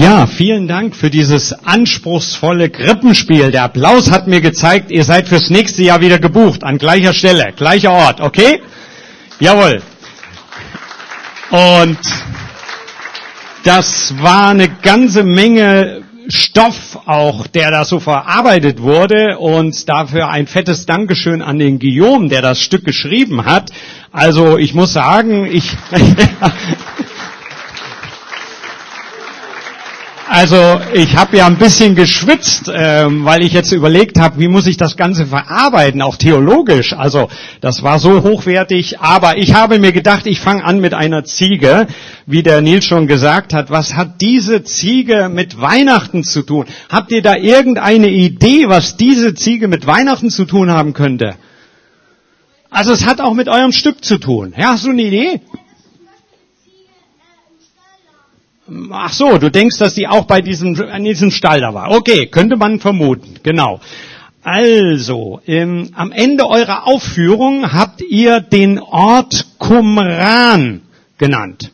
Ja, vielen Dank für dieses anspruchsvolle Krippenspiel. Der Applaus hat mir gezeigt, ihr seid fürs nächste Jahr wieder gebucht, an gleicher Stelle, gleicher Ort, okay? Jawohl. Und das war eine ganze Menge Stoff auch, der da so verarbeitet wurde und dafür ein fettes Dankeschön an den Guillaume, der das Stück geschrieben hat. Also ich muss sagen, ich Also ich habe ja ein bisschen geschwitzt, ähm, weil ich jetzt überlegt habe, wie muss ich das Ganze verarbeiten, auch theologisch. Also das war so hochwertig, aber ich habe mir gedacht, ich fange an mit einer Ziege, wie der Nils schon gesagt hat. Was hat diese Ziege mit Weihnachten zu tun? Habt ihr da irgendeine Idee, was diese Ziege mit Weihnachten zu tun haben könnte? Also es hat auch mit eurem Stück zu tun. Ja, hast du eine Idee? Ach so, du denkst, dass die auch bei diesem, an diesem Stall da war. Okay, könnte man vermuten, genau. Also, ähm, am Ende eurer Aufführung habt ihr den Ort Qumran genannt.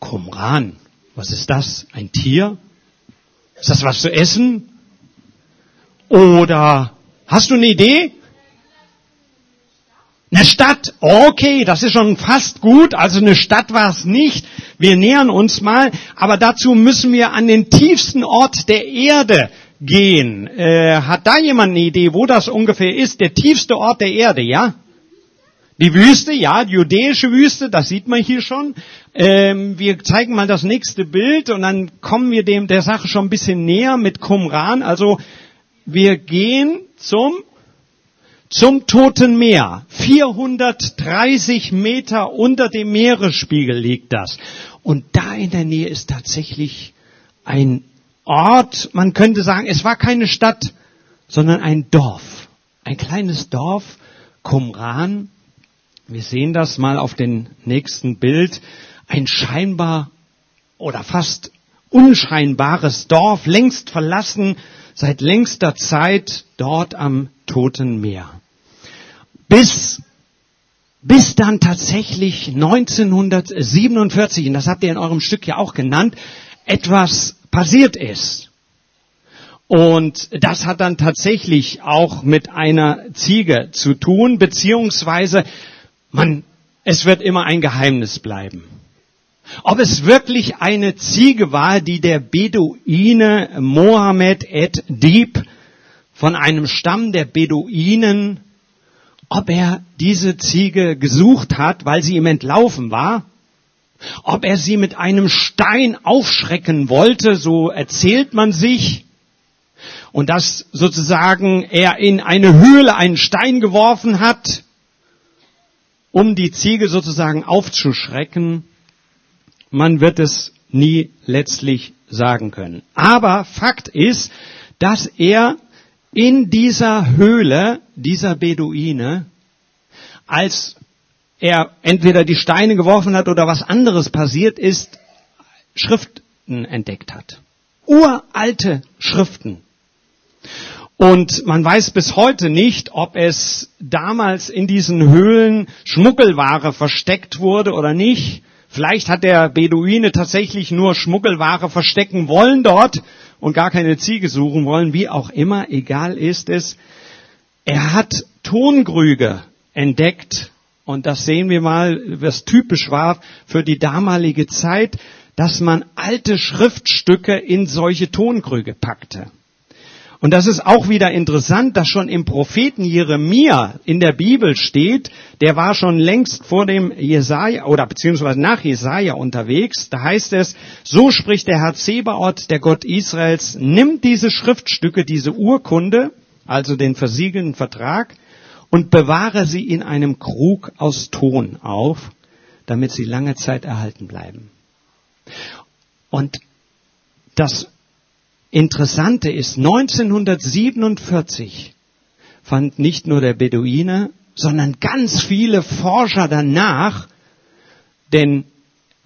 Qumran, was ist das? Ein Tier? Ist das was zu essen? Oder hast du eine Idee? Eine Stadt, okay, das ist schon fast gut, also eine Stadt war es nicht. Wir nähern uns mal, aber dazu müssen wir an den tiefsten Ort der Erde gehen. Äh, hat da jemand eine Idee, wo das ungefähr ist? Der tiefste Ort der Erde, ja? Die Wüste, ja, die judäische Wüste, das sieht man hier schon. Ähm, wir zeigen mal das nächste Bild und dann kommen wir dem der Sache schon ein bisschen näher mit Qumran. Also wir gehen zum zum Toten Meer. 430 Meter unter dem Meeresspiegel liegt das. Und da in der Nähe ist tatsächlich ein Ort, man könnte sagen, es war keine Stadt, sondern ein Dorf. Ein kleines Dorf, Qumran. Wir sehen das mal auf dem nächsten Bild. Ein scheinbar oder fast unscheinbares Dorf, längst verlassen, seit längster Zeit dort am Toten Meer. Bis, bis dann tatsächlich 1947, und das habt ihr in eurem Stück ja auch genannt, etwas passiert ist. Und das hat dann tatsächlich auch mit einer Ziege zu tun, beziehungsweise man, es wird immer ein Geheimnis bleiben. Ob es wirklich eine Ziege war, die der Beduine Mohammed et Dieb von einem Stamm der Beduinen, ob er diese Ziege gesucht hat, weil sie ihm entlaufen war, ob er sie mit einem Stein aufschrecken wollte, so erzählt man sich, und dass sozusagen er in eine Höhle einen Stein geworfen hat, um die Ziege sozusagen aufzuschrecken, man wird es nie letztlich sagen können. Aber Fakt ist, dass er in dieser Höhle dieser Beduine, als er entweder die Steine geworfen hat oder was anderes passiert ist, Schriften entdeckt hat. Uralte Schriften. Und man weiß bis heute nicht, ob es damals in diesen Höhlen Schmuggelware versteckt wurde oder nicht. Vielleicht hat der Beduine tatsächlich nur Schmuggelware verstecken wollen dort und gar keine Ziege suchen wollen, wie auch immer, egal ist es. Er hat Tonkrüge entdeckt und das sehen wir mal, was typisch war für die damalige Zeit, dass man alte Schriftstücke in solche Tonkrüge packte. Und das ist auch wieder interessant, dass schon im Propheten Jeremia in der Bibel steht, der war schon längst vor dem Jesaja oder beziehungsweise nach Jesaja unterwegs. Da heißt es, so spricht der Herr Zebaoth, der Gott Israels, nimm diese Schriftstücke, diese Urkunde, also den versiegelten Vertrag, und bewahre sie in einem Krug aus Ton auf, damit sie lange Zeit erhalten bleiben. Und das Interessante ist, 1947 fand nicht nur der Beduine, sondern ganz viele Forscher danach, denn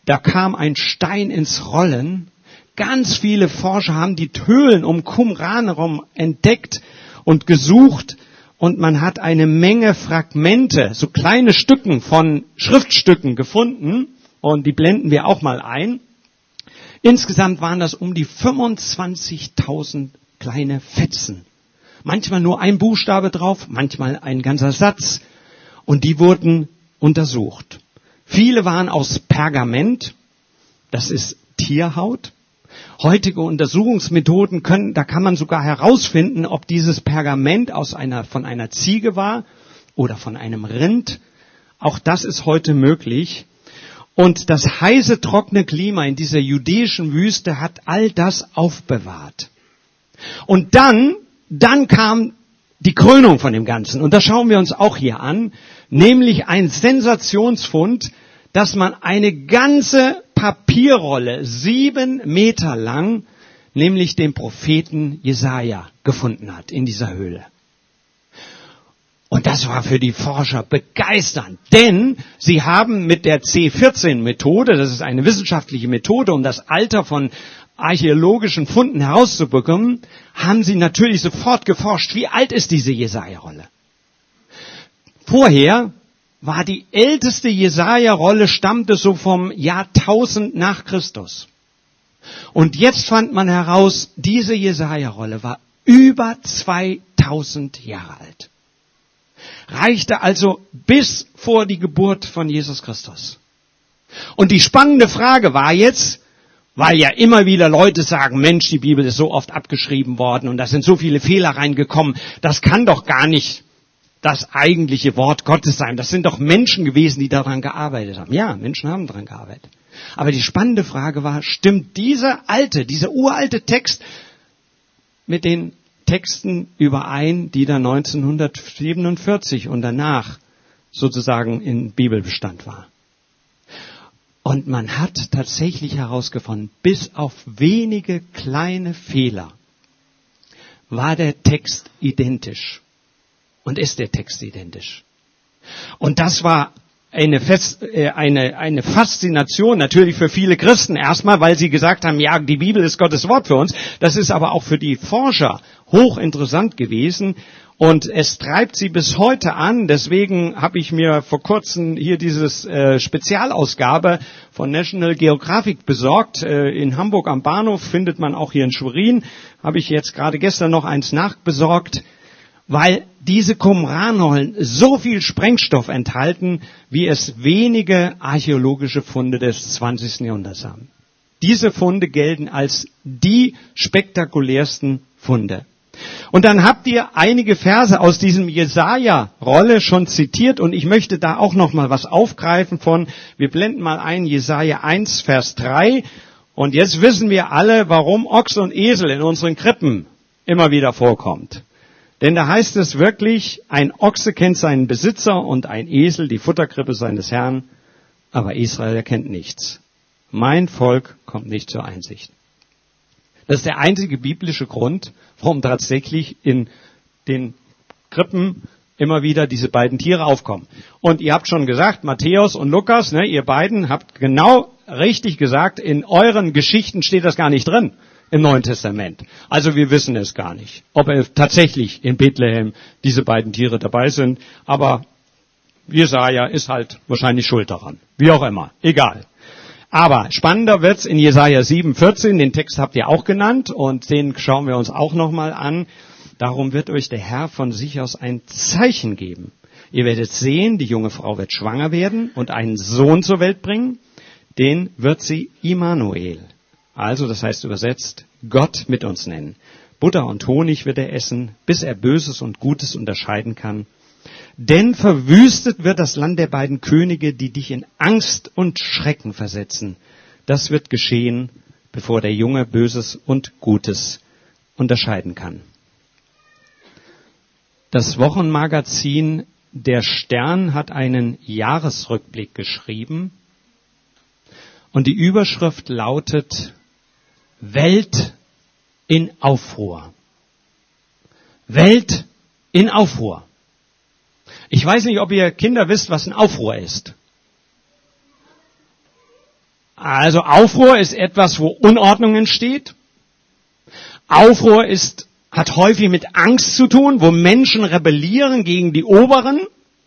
da kam ein Stein ins Rollen. Ganz viele Forscher haben die Höhlen um Qumran herum entdeckt und gesucht und man hat eine Menge Fragmente, so kleine Stücken von Schriftstücken gefunden und die blenden wir auch mal ein. Insgesamt waren das um die 25.000 kleine Fetzen. Manchmal nur ein Buchstabe drauf, manchmal ein ganzer Satz. Und die wurden untersucht. Viele waren aus Pergament, das ist Tierhaut. Heutige Untersuchungsmethoden können, da kann man sogar herausfinden, ob dieses Pergament aus einer, von einer Ziege war oder von einem Rind. Auch das ist heute möglich. Und das heiße, trockene Klima in dieser jüdischen Wüste hat all das aufbewahrt. Und dann, dann kam die Krönung von dem Ganzen. Und das schauen wir uns auch hier an. Nämlich ein Sensationsfund, dass man eine ganze Papierrolle, sieben Meter lang, nämlich den Propheten Jesaja gefunden hat in dieser Höhle. Und das war für die Forscher begeisternd, denn sie haben mit der C14-Methode, das ist eine wissenschaftliche Methode, um das Alter von archäologischen Funden herauszubekommen, haben sie natürlich sofort geforscht, wie alt ist diese Jesaja-Rolle. Vorher war die älteste Jesaja-Rolle, stammte so vom Jahr 1000 nach Christus. Und jetzt fand man heraus, diese Jesaja-Rolle war über 2000 Jahre alt reichte also bis vor die Geburt von Jesus Christus. Und die spannende Frage war jetzt, weil ja immer wieder Leute sagen, Mensch, die Bibel ist so oft abgeschrieben worden und da sind so viele Fehler reingekommen, das kann doch gar nicht das eigentliche Wort Gottes sein. Das sind doch Menschen gewesen, die daran gearbeitet haben. Ja, Menschen haben daran gearbeitet. Aber die spannende Frage war, stimmt dieser alte, dieser uralte Text mit den Texten überein, die da 1947 und danach sozusagen in Bibelbestand war. Und man hat tatsächlich herausgefunden, bis auf wenige kleine Fehler war der Text identisch. Und ist der Text identisch. Und das war eine, Fest, äh, eine, eine Faszination natürlich für viele Christen erstmal, weil sie gesagt haben, ja, die Bibel ist Gottes Wort für uns. Das ist aber auch für die Forscher hochinteressant gewesen und es treibt sie bis heute an. Deswegen habe ich mir vor kurzem hier dieses äh, Spezialausgabe von National Geographic besorgt. Äh, in Hamburg am Bahnhof findet man auch hier in Schwerin. Habe ich jetzt gerade gestern noch eins nachbesorgt weil diese Qumran-Rollen so viel Sprengstoff enthalten, wie es wenige archäologische Funde des 20. Jahrhunderts haben. Diese Funde gelten als die spektakulärsten Funde. Und dann habt ihr einige Verse aus diesem Jesaja-Rolle schon zitiert und ich möchte da auch noch mal was aufgreifen von, wir blenden mal ein, Jesaja 1, Vers 3. Und jetzt wissen wir alle, warum Ochs und Esel in unseren Krippen immer wieder vorkommt. Denn da heißt es wirklich, ein Ochse kennt seinen Besitzer und ein Esel die Futterkrippe seines Herrn, aber Israel erkennt nichts. Mein Volk kommt nicht zur Einsicht. Das ist der einzige biblische Grund, warum tatsächlich in den Krippen immer wieder diese beiden Tiere aufkommen. Und ihr habt schon gesagt, Matthäus und Lukas, ne, ihr beiden habt genau richtig gesagt, in euren Geschichten steht das gar nicht drin im Neuen Testament. Also wir wissen es gar nicht, ob tatsächlich in Bethlehem diese beiden Tiere dabei sind. Aber Jesaja ist halt wahrscheinlich schuld daran. Wie auch immer. Egal. Aber spannender wird's in Jesaja 7,14. Den Text habt ihr auch genannt und den schauen wir uns auch nochmal an. Darum wird euch der Herr von sich aus ein Zeichen geben. Ihr werdet sehen, die junge Frau wird schwanger werden und einen Sohn zur Welt bringen. Den wird sie Immanuel also, das heißt übersetzt, Gott mit uns nennen. Butter und Honig wird er essen, bis er Böses und Gutes unterscheiden kann. Denn verwüstet wird das Land der beiden Könige, die dich in Angst und Schrecken versetzen. Das wird geschehen, bevor der Junge Böses und Gutes unterscheiden kann. Das Wochenmagazin Der Stern hat einen Jahresrückblick geschrieben und die Überschrift lautet Welt in Aufruhr. Welt in Aufruhr. Ich weiß nicht, ob ihr Kinder wisst, was ein Aufruhr ist. Also Aufruhr ist etwas, wo Unordnung entsteht. Aufruhr ist, hat häufig mit Angst zu tun, wo Menschen rebellieren gegen die Oberen,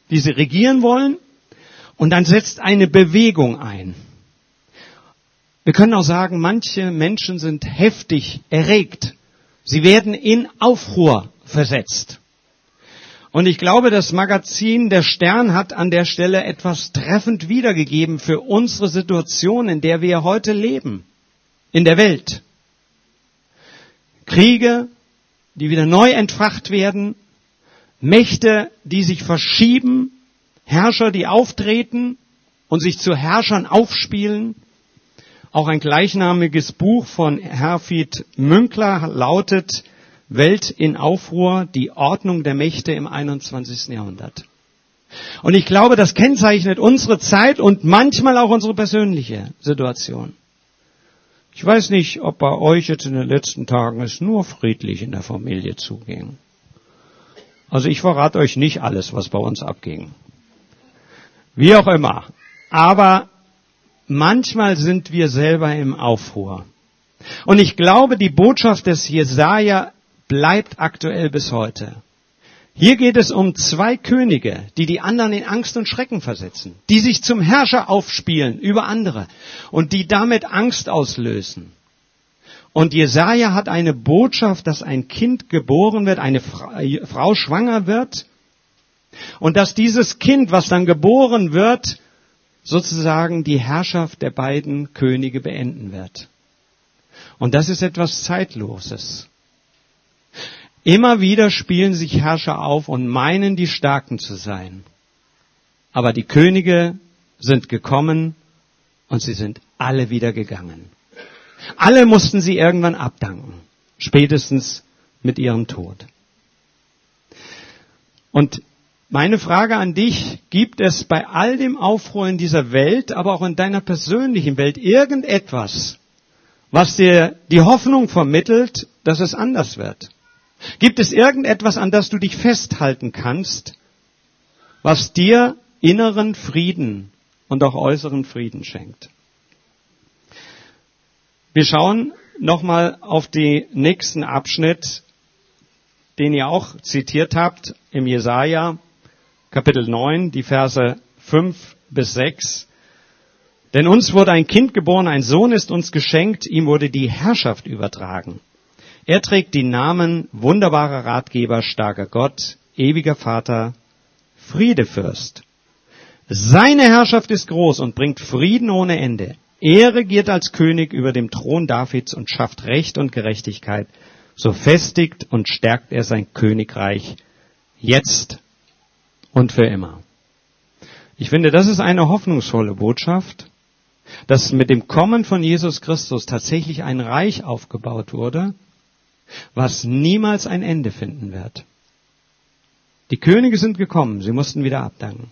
die sie regieren wollen. Und dann setzt eine Bewegung ein. Wir können auch sagen, manche Menschen sind heftig erregt. Sie werden in Aufruhr versetzt. Und ich glaube, das Magazin Der Stern hat an der Stelle etwas treffend wiedergegeben für unsere Situation, in der wir heute leben, in der Welt. Kriege, die wieder neu entfacht werden, Mächte, die sich verschieben, Herrscher, die auftreten und sich zu Herrschern aufspielen. Auch ein gleichnamiges Buch von Herfried Münkler lautet Welt in Aufruhr, die Ordnung der Mächte im 21. Jahrhundert. Und ich glaube, das kennzeichnet unsere Zeit und manchmal auch unsere persönliche Situation. Ich weiß nicht, ob bei euch jetzt in den letzten Tagen es nur friedlich in der Familie zuging. Also ich verrate euch nicht alles, was bei uns abging. Wie auch immer. Aber manchmal sind wir selber im Aufruhr. Und ich glaube, die Botschaft des Jesaja bleibt aktuell bis heute. Hier geht es um zwei Könige, die die anderen in Angst und Schrecken versetzen, die sich zum Herrscher aufspielen über andere und die damit Angst auslösen. Und Jesaja hat eine Botschaft, dass ein Kind geboren wird, eine Frau schwanger wird und dass dieses Kind, was dann geboren wird, sozusagen die Herrschaft der beiden Könige beenden wird. Und das ist etwas Zeitloses. Immer wieder spielen sich Herrscher auf und meinen, die Starken zu sein. Aber die Könige sind gekommen und sie sind alle wieder gegangen. Alle mussten sie irgendwann abdanken, spätestens mit ihrem Tod. Und meine Frage an dich, gibt es bei all dem Aufruhr in dieser Welt, aber auch in deiner persönlichen Welt irgendetwas, was dir die Hoffnung vermittelt, dass es anders wird? Gibt es irgendetwas, an das du dich festhalten kannst, was dir inneren Frieden und auch äußeren Frieden schenkt? Wir schauen nochmal auf den nächsten Abschnitt, den ihr auch zitiert habt im Jesaja, Kapitel 9, die Verse 5 bis 6. Denn uns wurde ein Kind geboren, ein Sohn ist uns geschenkt, ihm wurde die Herrschaft übertragen. Er trägt die Namen wunderbarer Ratgeber, starker Gott, ewiger Vater, Friedefürst. Seine Herrschaft ist groß und bringt Frieden ohne Ende. Er regiert als König über dem Thron Davids und schafft Recht und Gerechtigkeit. So festigt und stärkt er sein Königreich jetzt und für immer. Ich finde, das ist eine hoffnungsvolle Botschaft, dass mit dem Kommen von Jesus Christus tatsächlich ein Reich aufgebaut wurde, was niemals ein Ende finden wird. Die Könige sind gekommen, sie mussten wieder abdanken.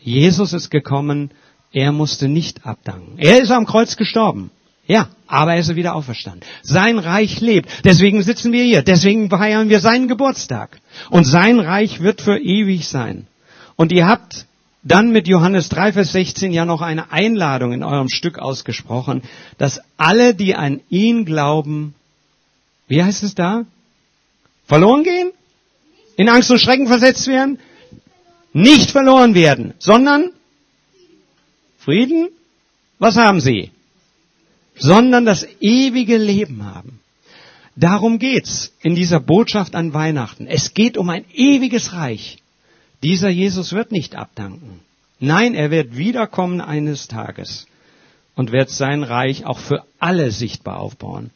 Jesus ist gekommen, er musste nicht abdanken. Er ist am Kreuz gestorben. Ja, aber er ist wieder auferstanden. Sein Reich lebt. Deswegen sitzen wir hier. Deswegen feiern wir seinen Geburtstag. Und sein Reich wird für ewig sein. Und ihr habt dann mit Johannes 3, Vers 16 ja noch eine Einladung in eurem Stück ausgesprochen, dass alle, die an ihn glauben, wie heißt es da? Verloren gehen? In Angst und Schrecken versetzt werden? Nicht verloren werden, sondern Frieden? Was haben sie? Sondern das ewige Leben haben. Darum geht's in dieser Botschaft an Weihnachten. Es geht um ein ewiges Reich. Dieser Jesus wird nicht abdanken. Nein, er wird wiederkommen eines Tages und wird sein Reich auch für alle sichtbar aufbauen.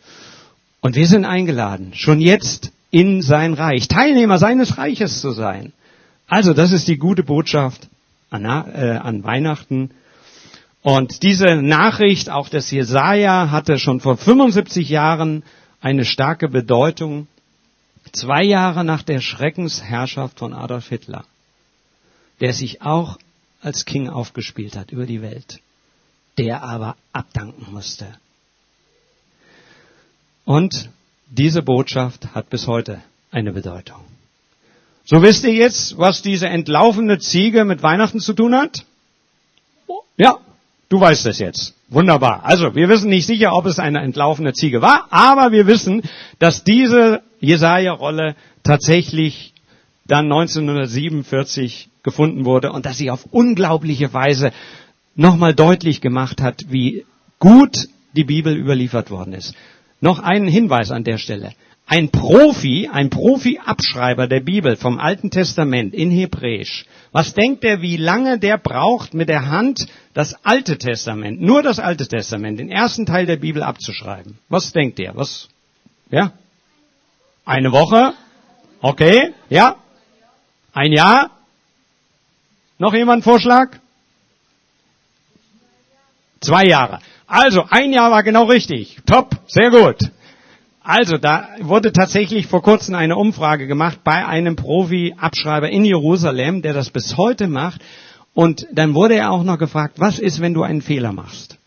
Und wir sind eingeladen, schon jetzt in sein Reich, Teilnehmer seines Reiches zu sein. Also, das ist die gute Botschaft an, äh, an Weihnachten. Und diese Nachricht, auch des Jesaja, hatte schon vor 75 Jahren eine starke Bedeutung. Zwei Jahre nach der Schreckensherrschaft von Adolf Hitler, der sich auch als King aufgespielt hat über die Welt, der aber abdanken musste. Und diese Botschaft hat bis heute eine Bedeutung. So wisst ihr jetzt, was diese entlaufene Ziege mit Weihnachten zu tun hat? Ja, du weißt es jetzt. Wunderbar. Also, wir wissen nicht sicher, ob es eine entlaufene Ziege war, aber wir wissen, dass diese Jesaja-Rolle tatsächlich dann 1947 gefunden wurde und dass sie auf unglaubliche Weise nochmal deutlich gemacht hat, wie gut die Bibel überliefert worden ist. Noch einen Hinweis an der Stelle. Ein Profi, ein Profi-Abschreiber der Bibel vom Alten Testament in Hebräisch. Was denkt er, wie lange der braucht, mit der Hand das Alte Testament, nur das Alte Testament, den ersten Teil der Bibel abzuschreiben? Was denkt er? Was? Ja? Eine Woche? Okay, ja? Ein Jahr? Noch jemand Vorschlag? Zwei Jahre. Also, ein Jahr war genau richtig. Top, sehr gut. Also, da wurde tatsächlich vor kurzem eine Umfrage gemacht bei einem Profi-Abschreiber in Jerusalem, der das bis heute macht. Und dann wurde er auch noch gefragt, was ist, wenn du einen Fehler machst?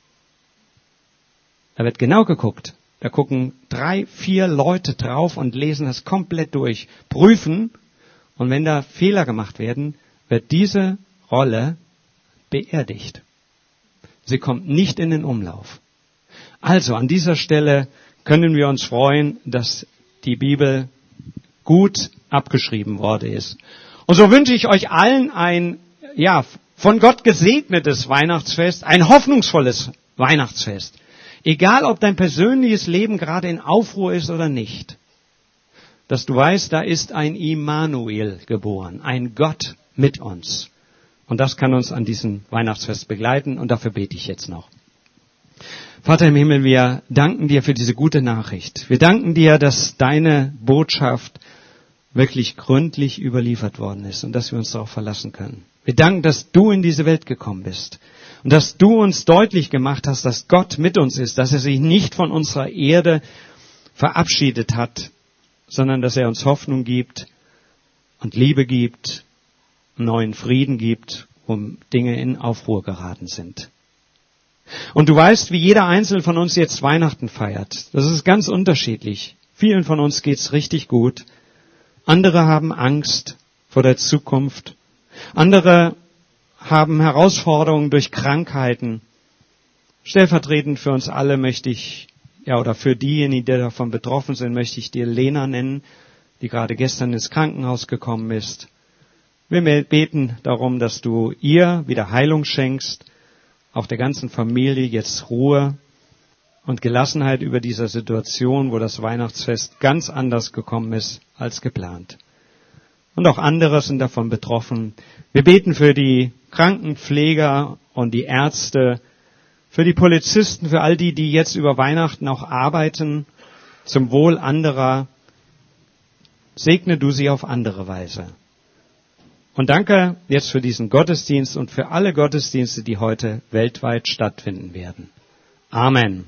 Da wird genau geguckt. Da gucken drei, vier Leute drauf und lesen das komplett durch, prüfen. Und wenn da Fehler gemacht werden, wird diese Rolle beerdigt. Sie kommt nicht in den Umlauf. Also an dieser Stelle können wir uns freuen, dass die Bibel gut abgeschrieben worden ist. Und so wünsche ich euch allen ein, ja, von Gott gesegnetes Weihnachtsfest, ein hoffnungsvolles Weihnachtsfest. Egal, ob dein persönliches Leben gerade in Aufruhr ist oder nicht. Dass du weißt, da ist ein Immanuel geboren, ein Gott mit uns. Und das kann uns an diesem Weihnachtsfest begleiten und dafür bete ich jetzt noch. Vater im Himmel, wir danken dir für diese gute Nachricht. Wir danken dir, dass deine Botschaft wirklich gründlich überliefert worden ist und dass wir uns darauf verlassen können. Wir danken, dass du in diese Welt gekommen bist und dass du uns deutlich gemacht hast, dass Gott mit uns ist, dass er sich nicht von unserer Erde verabschiedet hat, sondern dass er uns Hoffnung gibt und Liebe gibt neuen Frieden gibt, wo Dinge in Aufruhr geraten sind. Und du weißt, wie jeder Einzelne von uns jetzt Weihnachten feiert. Das ist ganz unterschiedlich. Vielen von uns geht's richtig gut. Andere haben Angst vor der Zukunft. Andere haben Herausforderungen durch Krankheiten. Stellvertretend für uns alle möchte ich, ja, oder für diejenigen, die davon betroffen sind, möchte ich dir Lena nennen, die gerade gestern ins Krankenhaus gekommen ist. Wir beten darum, dass du ihr wieder Heilung schenkst, auch der ganzen Familie jetzt Ruhe und Gelassenheit über dieser Situation, wo das Weihnachtsfest ganz anders gekommen ist als geplant. Und auch andere sind davon betroffen. Wir beten für die Krankenpfleger und die Ärzte, für die Polizisten, für all die, die jetzt über Weihnachten auch arbeiten, zum Wohl anderer. Segne du sie auf andere Weise. Und danke jetzt für diesen Gottesdienst und für alle Gottesdienste, die heute weltweit stattfinden werden. Amen.